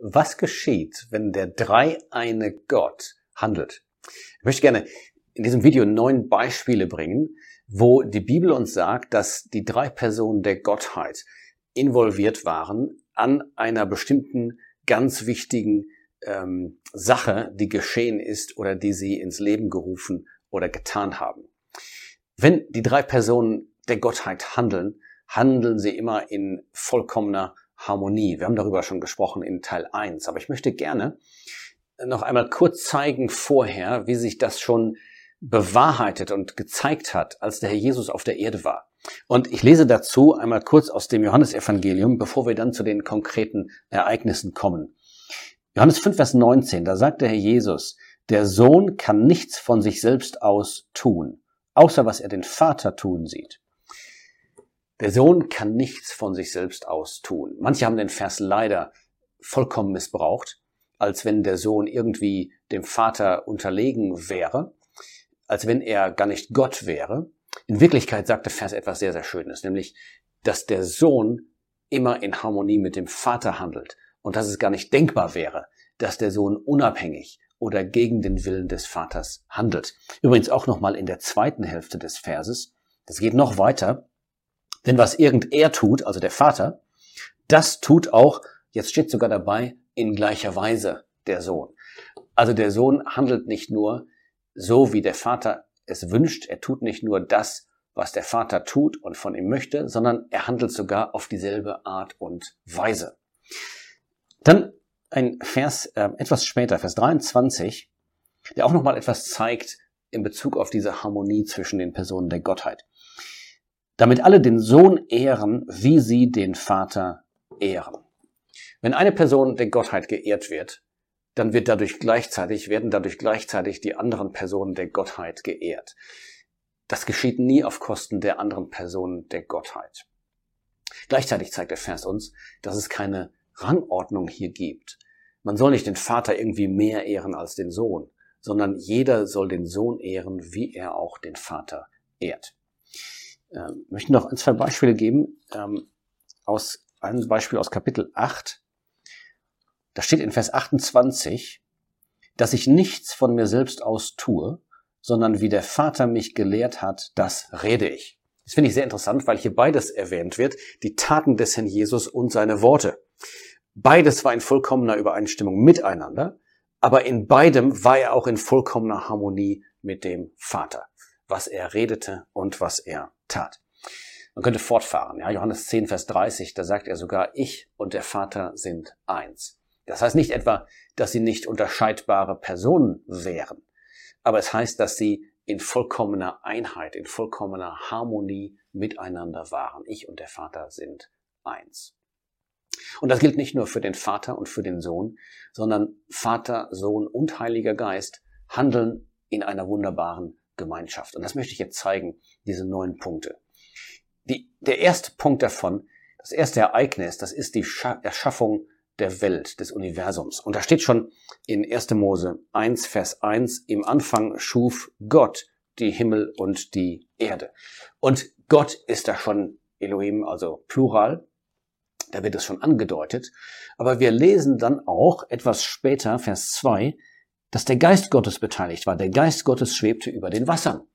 Was geschieht, wenn der dreieine Gott handelt? Ich möchte gerne in diesem Video neun Beispiele bringen, wo die Bibel uns sagt, dass die drei Personen der Gottheit involviert waren an einer bestimmten ganz wichtigen ähm, Sache, die geschehen ist oder die sie ins Leben gerufen oder getan haben. Wenn die drei Personen der Gottheit handeln, handeln sie immer in vollkommener Harmonie. Wir haben darüber schon gesprochen in Teil 1, aber ich möchte gerne noch einmal kurz zeigen vorher, wie sich das schon bewahrheitet und gezeigt hat, als der Herr Jesus auf der Erde war. Und ich lese dazu einmal kurz aus dem Johannesevangelium, bevor wir dann zu den konkreten Ereignissen kommen. Johannes 5, Vers 19, da sagt der Herr Jesus, der Sohn kann nichts von sich selbst aus tun, außer was er den Vater tun sieht. Der Sohn kann nichts von sich selbst aus tun. Manche haben den Vers leider vollkommen missbraucht, als wenn der Sohn irgendwie dem Vater unterlegen wäre, als wenn er gar nicht Gott wäre. In Wirklichkeit sagt der Vers etwas sehr, sehr Schönes, nämlich, dass der Sohn immer in Harmonie mit dem Vater handelt und dass es gar nicht denkbar wäre, dass der Sohn unabhängig oder gegen den Willen des Vaters handelt. Übrigens auch nochmal in der zweiten Hälfte des Verses. Das geht noch weiter. Denn was irgend er tut, also der Vater, das tut auch, jetzt steht sogar dabei, in gleicher Weise der Sohn. Also der Sohn handelt nicht nur so, wie der Vater es wünscht, er tut nicht nur das, was der Vater tut und von ihm möchte, sondern er handelt sogar auf dieselbe Art und Weise. Dann ein Vers äh, etwas später, Vers 23, der auch nochmal etwas zeigt in Bezug auf diese Harmonie zwischen den Personen der Gottheit damit alle den Sohn ehren, wie sie den Vater ehren. Wenn eine Person der Gottheit geehrt wird, dann wird dadurch gleichzeitig, werden dadurch gleichzeitig die anderen Personen der Gottheit geehrt. Das geschieht nie auf Kosten der anderen Personen der Gottheit. Gleichzeitig zeigt der Vers uns, dass es keine Rangordnung hier gibt. Man soll nicht den Vater irgendwie mehr ehren als den Sohn, sondern jeder soll den Sohn ehren, wie er auch den Vater ehrt. Ähm, möchte noch ein, zwei Beispiele geben. Ähm, aus, ein Beispiel aus Kapitel 8. Da steht in Vers 28, dass ich nichts von mir selbst aus tue, sondern wie der Vater mich gelehrt hat, das rede ich. Das finde ich sehr interessant, weil hier beides erwähnt wird, die Taten des Herrn Jesus und seine Worte. Beides war in vollkommener Übereinstimmung miteinander, aber in beidem war er auch in vollkommener Harmonie mit dem Vater, was er redete und was er tat. Man könnte fortfahren. Ja, Johannes 10, Vers 30, da sagt er sogar, ich und der Vater sind eins. Das heißt nicht etwa, dass sie nicht unterscheidbare Personen wären, aber es heißt, dass sie in vollkommener Einheit, in vollkommener Harmonie miteinander waren. Ich und der Vater sind eins. Und das gilt nicht nur für den Vater und für den Sohn, sondern Vater, Sohn und Heiliger Geist handeln in einer wunderbaren Gemeinschaft. Und das möchte ich jetzt zeigen, diese neun Punkte. Die, der erste Punkt davon, das erste Ereignis, das ist die Scha Erschaffung der Welt, des Universums. Und da steht schon in 1. Mose 1, Vers 1, im Anfang schuf Gott die Himmel und die Erde. Und Gott ist da schon Elohim, also Plural. Da wird es schon angedeutet. Aber wir lesen dann auch etwas später, Vers 2, dass der Geist Gottes beteiligt war. Der Geist Gottes schwebte über den Wassern.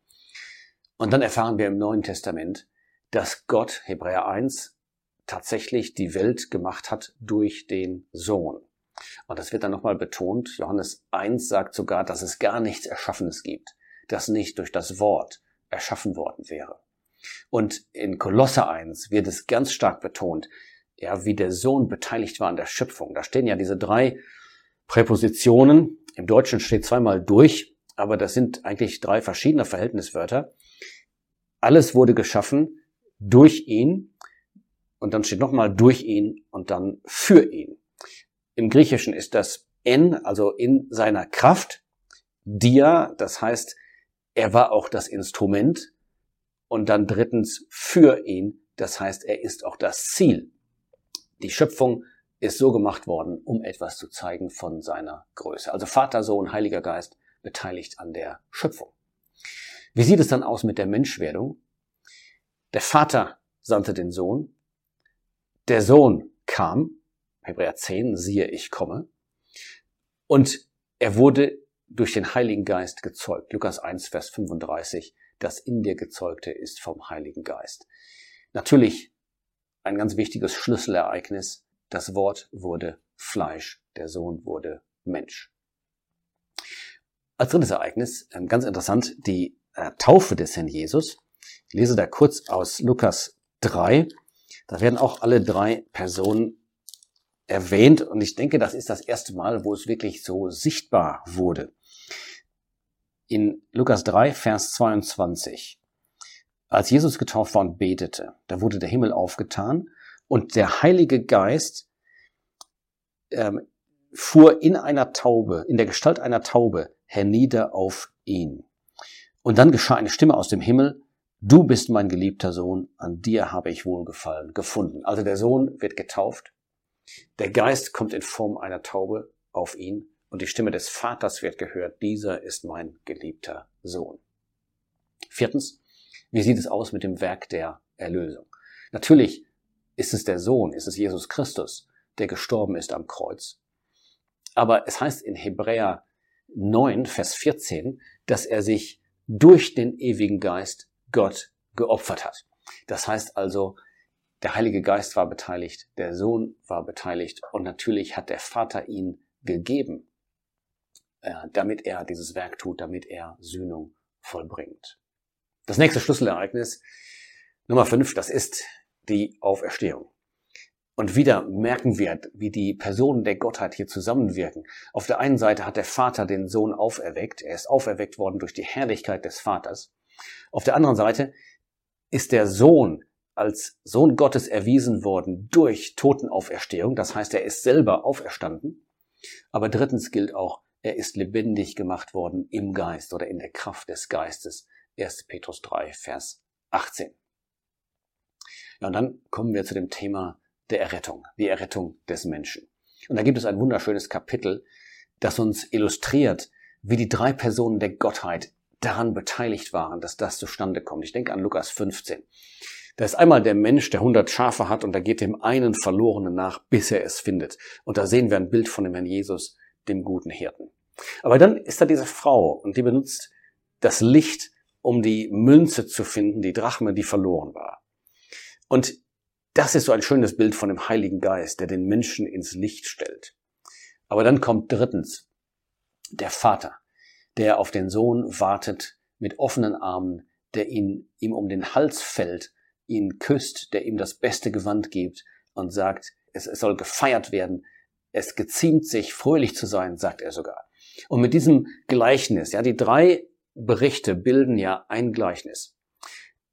Und dann erfahren wir im Neuen Testament, dass Gott, Hebräer 1, tatsächlich die Welt gemacht hat durch den Sohn. Und das wird dann nochmal betont. Johannes 1 sagt sogar, dass es gar nichts Erschaffenes gibt, das nicht durch das Wort erschaffen worden wäre. Und in Kolosse 1 wird es ganz stark betont, ja, wie der Sohn beteiligt war an der Schöpfung. Da stehen ja diese drei Präpositionen, im Deutschen steht zweimal durch, aber das sind eigentlich drei verschiedene Verhältniswörter. Alles wurde geschaffen durch ihn und dann steht nochmal durch ihn und dann für ihn. Im Griechischen ist das en, also in seiner Kraft, dia, das heißt, er war auch das Instrument und dann drittens für ihn, das heißt, er ist auch das Ziel. Die Schöpfung ist so gemacht worden, um etwas zu zeigen von seiner Größe. Also Vater, Sohn, Heiliger Geist beteiligt an der Schöpfung. Wie sieht es dann aus mit der Menschwerdung? Der Vater sandte den Sohn, der Sohn kam Hebräer 10, siehe, ich komme. Und er wurde durch den Heiligen Geist gezeugt. Lukas 1, Vers 35, das in dir gezeugte ist vom Heiligen Geist. Natürlich ein ganz wichtiges Schlüsselereignis. Das Wort wurde Fleisch, der Sohn wurde Mensch. Als drittes Ereignis, ähm, ganz interessant, die äh, Taufe des Herrn Jesus. Ich lese da kurz aus Lukas 3. Da werden auch alle drei Personen erwähnt und ich denke, das ist das erste Mal, wo es wirklich so sichtbar wurde. In Lukas 3, Vers 22. Als Jesus getauft war und betete, da wurde der Himmel aufgetan und der Heilige Geist ähm, fuhr in einer Taube, in der Gestalt einer Taube hernieder auf ihn. Und dann geschah eine Stimme aus dem Himmel, du bist mein geliebter Sohn, an dir habe ich Wohlgefallen gefunden. Also der Sohn wird getauft, der Geist kommt in Form einer Taube auf ihn und die Stimme des Vaters wird gehört, dieser ist mein geliebter Sohn. Viertens, wie sieht es aus mit dem Werk der Erlösung? Natürlich ist es der Sohn, ist es Jesus Christus, der gestorben ist am Kreuz. Aber es heißt in Hebräer 9, Vers 14, dass er sich durch den ewigen Geist Gott geopfert hat. Das heißt also, der Heilige Geist war beteiligt, der Sohn war beteiligt und natürlich hat der Vater ihn gegeben, äh, damit er dieses Werk tut, damit er Sühnung vollbringt. Das nächste Schlüsselereignis, Nummer fünf, das ist die Auferstehung. Und wieder merken wir, wie die Personen der Gottheit hier zusammenwirken. Auf der einen Seite hat der Vater den Sohn auferweckt. Er ist auferweckt worden durch die Herrlichkeit des Vaters. Auf der anderen Seite ist der Sohn als Sohn Gottes erwiesen worden durch Totenauferstehung. Das heißt, er ist selber auferstanden. Aber drittens gilt auch, er ist lebendig gemacht worden im Geist oder in der Kraft des Geistes. 1. Petrus 3, Vers 18. Ja, und dann kommen wir zu dem Thema der Errettung, die Errettung des Menschen. Und da gibt es ein wunderschönes Kapitel, das uns illustriert, wie die drei Personen der Gottheit daran beteiligt waren, dass das zustande kommt. Ich denke an Lukas 15. Da ist einmal der Mensch, der 100 Schafe hat und da geht dem einen Verlorenen nach, bis er es findet. Und da sehen wir ein Bild von dem Herrn Jesus, dem guten Hirten. Aber dann ist da diese Frau und die benutzt das Licht, um die Münze zu finden, die Drachme, die verloren war. Und das ist so ein schönes Bild von dem Heiligen Geist, der den Menschen ins Licht stellt. Aber dann kommt drittens der Vater, der auf den Sohn wartet mit offenen Armen, der ihn ihm um den Hals fällt, ihn küsst, der ihm das beste Gewand gibt und sagt, es, es soll gefeiert werden, es geziemt sich, fröhlich zu sein, sagt er sogar. Und mit diesem Gleichnis, ja, die drei Berichte bilden ja ein Gleichnis.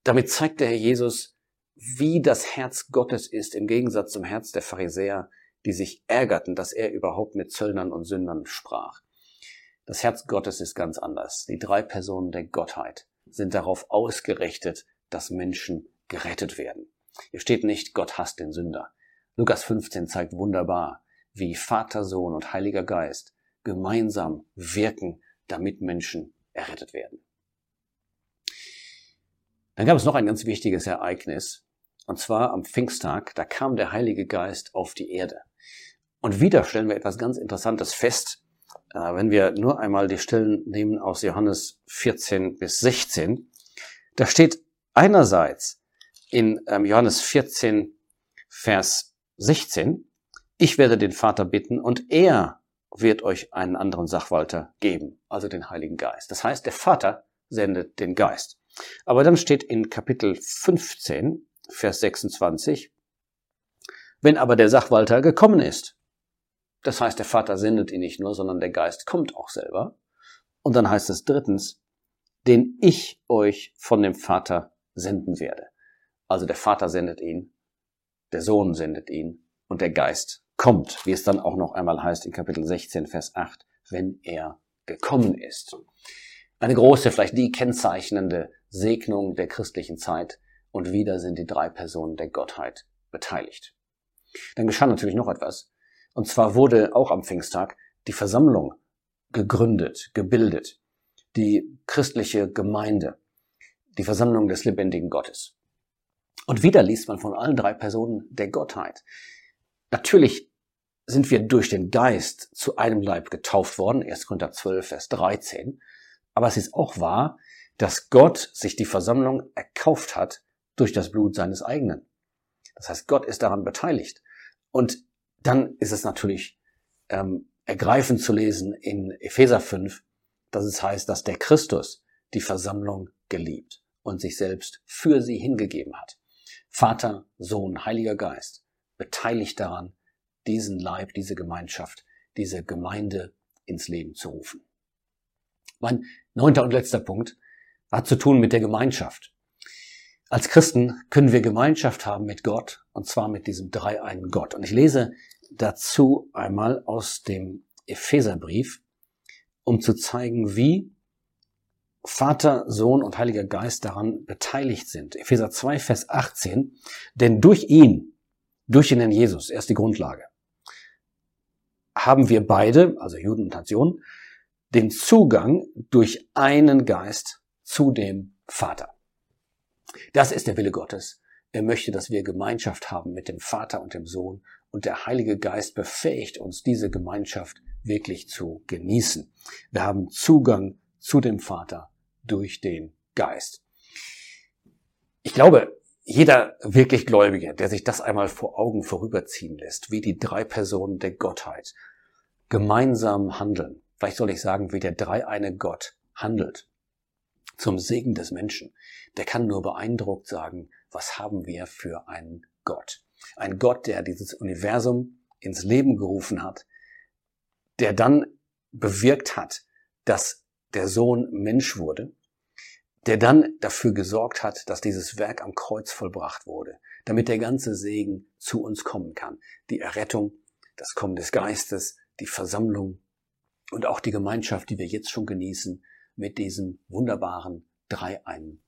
Damit zeigt der Herr Jesus, wie das Herz Gottes ist, im Gegensatz zum Herz der Pharisäer, die sich ärgerten, dass er überhaupt mit Zöllnern und Sündern sprach. Das Herz Gottes ist ganz anders. Die drei Personen der Gottheit sind darauf ausgerichtet, dass Menschen gerettet werden. Hier steht nicht, Gott hasst den Sünder. Lukas 15 zeigt wunderbar, wie Vater, Sohn und Heiliger Geist gemeinsam wirken, damit Menschen errettet werden. Dann gab es noch ein ganz wichtiges Ereignis, und zwar am Pfingsttag, da kam der Heilige Geist auf die Erde. Und wieder stellen wir etwas ganz Interessantes fest, äh, wenn wir nur einmal die Stellen nehmen aus Johannes 14 bis 16. Da steht einerseits in ähm, Johannes 14, Vers 16, ich werde den Vater bitten und er wird euch einen anderen Sachwalter geben, also den Heiligen Geist. Das heißt, der Vater sendet den Geist. Aber dann steht in Kapitel 15, Vers 26, wenn aber der Sachwalter gekommen ist, das heißt, der Vater sendet ihn nicht nur, sondern der Geist kommt auch selber. Und dann heißt es drittens, den ich euch von dem Vater senden werde. Also der Vater sendet ihn, der Sohn sendet ihn und der Geist kommt, wie es dann auch noch einmal heißt in Kapitel 16, Vers 8, wenn er gekommen ist. Eine große, vielleicht die kennzeichnende Segnung der christlichen Zeit, und wieder sind die drei Personen der Gottheit beteiligt. Dann geschah natürlich noch etwas. Und zwar wurde auch am Pfingsttag die Versammlung gegründet, gebildet. Die christliche Gemeinde. Die Versammlung des lebendigen Gottes. Und wieder liest man von allen drei Personen der Gottheit. Natürlich sind wir durch den Geist zu einem Leib getauft worden, 1. Korinther 12, Vers 13. Aber es ist auch wahr, dass Gott sich die Versammlung erkauft hat durch das Blut seines eigenen. Das heißt, Gott ist daran beteiligt. Und dann ist es natürlich ähm, ergreifend zu lesen in Epheser 5, dass es heißt, dass der Christus die Versammlung geliebt und sich selbst für sie hingegeben hat. Vater, Sohn, Heiliger Geist beteiligt daran, diesen Leib, diese Gemeinschaft, diese Gemeinde ins Leben zu rufen. Mein neunter und letzter Punkt hat zu tun mit der Gemeinschaft. Als Christen können wir Gemeinschaft haben mit Gott, und zwar mit diesem dreieinen Gott. Und ich lese dazu einmal aus dem Epheserbrief, um zu zeigen, wie Vater, Sohn und Heiliger Geist daran beteiligt sind. Epheser 2, Vers 18. Denn durch ihn, durch den Herrn Jesus, er ist die Grundlage, haben wir beide, also Juden und Nationen, den Zugang durch einen Geist zu dem Vater. Das ist der Wille Gottes. Er möchte, dass wir Gemeinschaft haben mit dem Vater und dem Sohn und der Heilige Geist befähigt uns, diese Gemeinschaft wirklich zu genießen. Wir haben Zugang zu dem Vater durch den Geist. Ich glaube, jeder wirklich Gläubige, der sich das einmal vor Augen vorüberziehen lässt, wie die drei Personen der Gottheit gemeinsam handeln, vielleicht soll ich sagen, wie der dreieine Gott handelt, zum Segen des Menschen, der kann nur beeindruckt sagen, was haben wir für einen Gott. Ein Gott, der dieses Universum ins Leben gerufen hat, der dann bewirkt hat, dass der Sohn Mensch wurde, der dann dafür gesorgt hat, dass dieses Werk am Kreuz vollbracht wurde, damit der ganze Segen zu uns kommen kann. Die Errettung, das Kommen des Geistes, die Versammlung und auch die Gemeinschaft, die wir jetzt schon genießen mit diesem wunderbaren dreieinen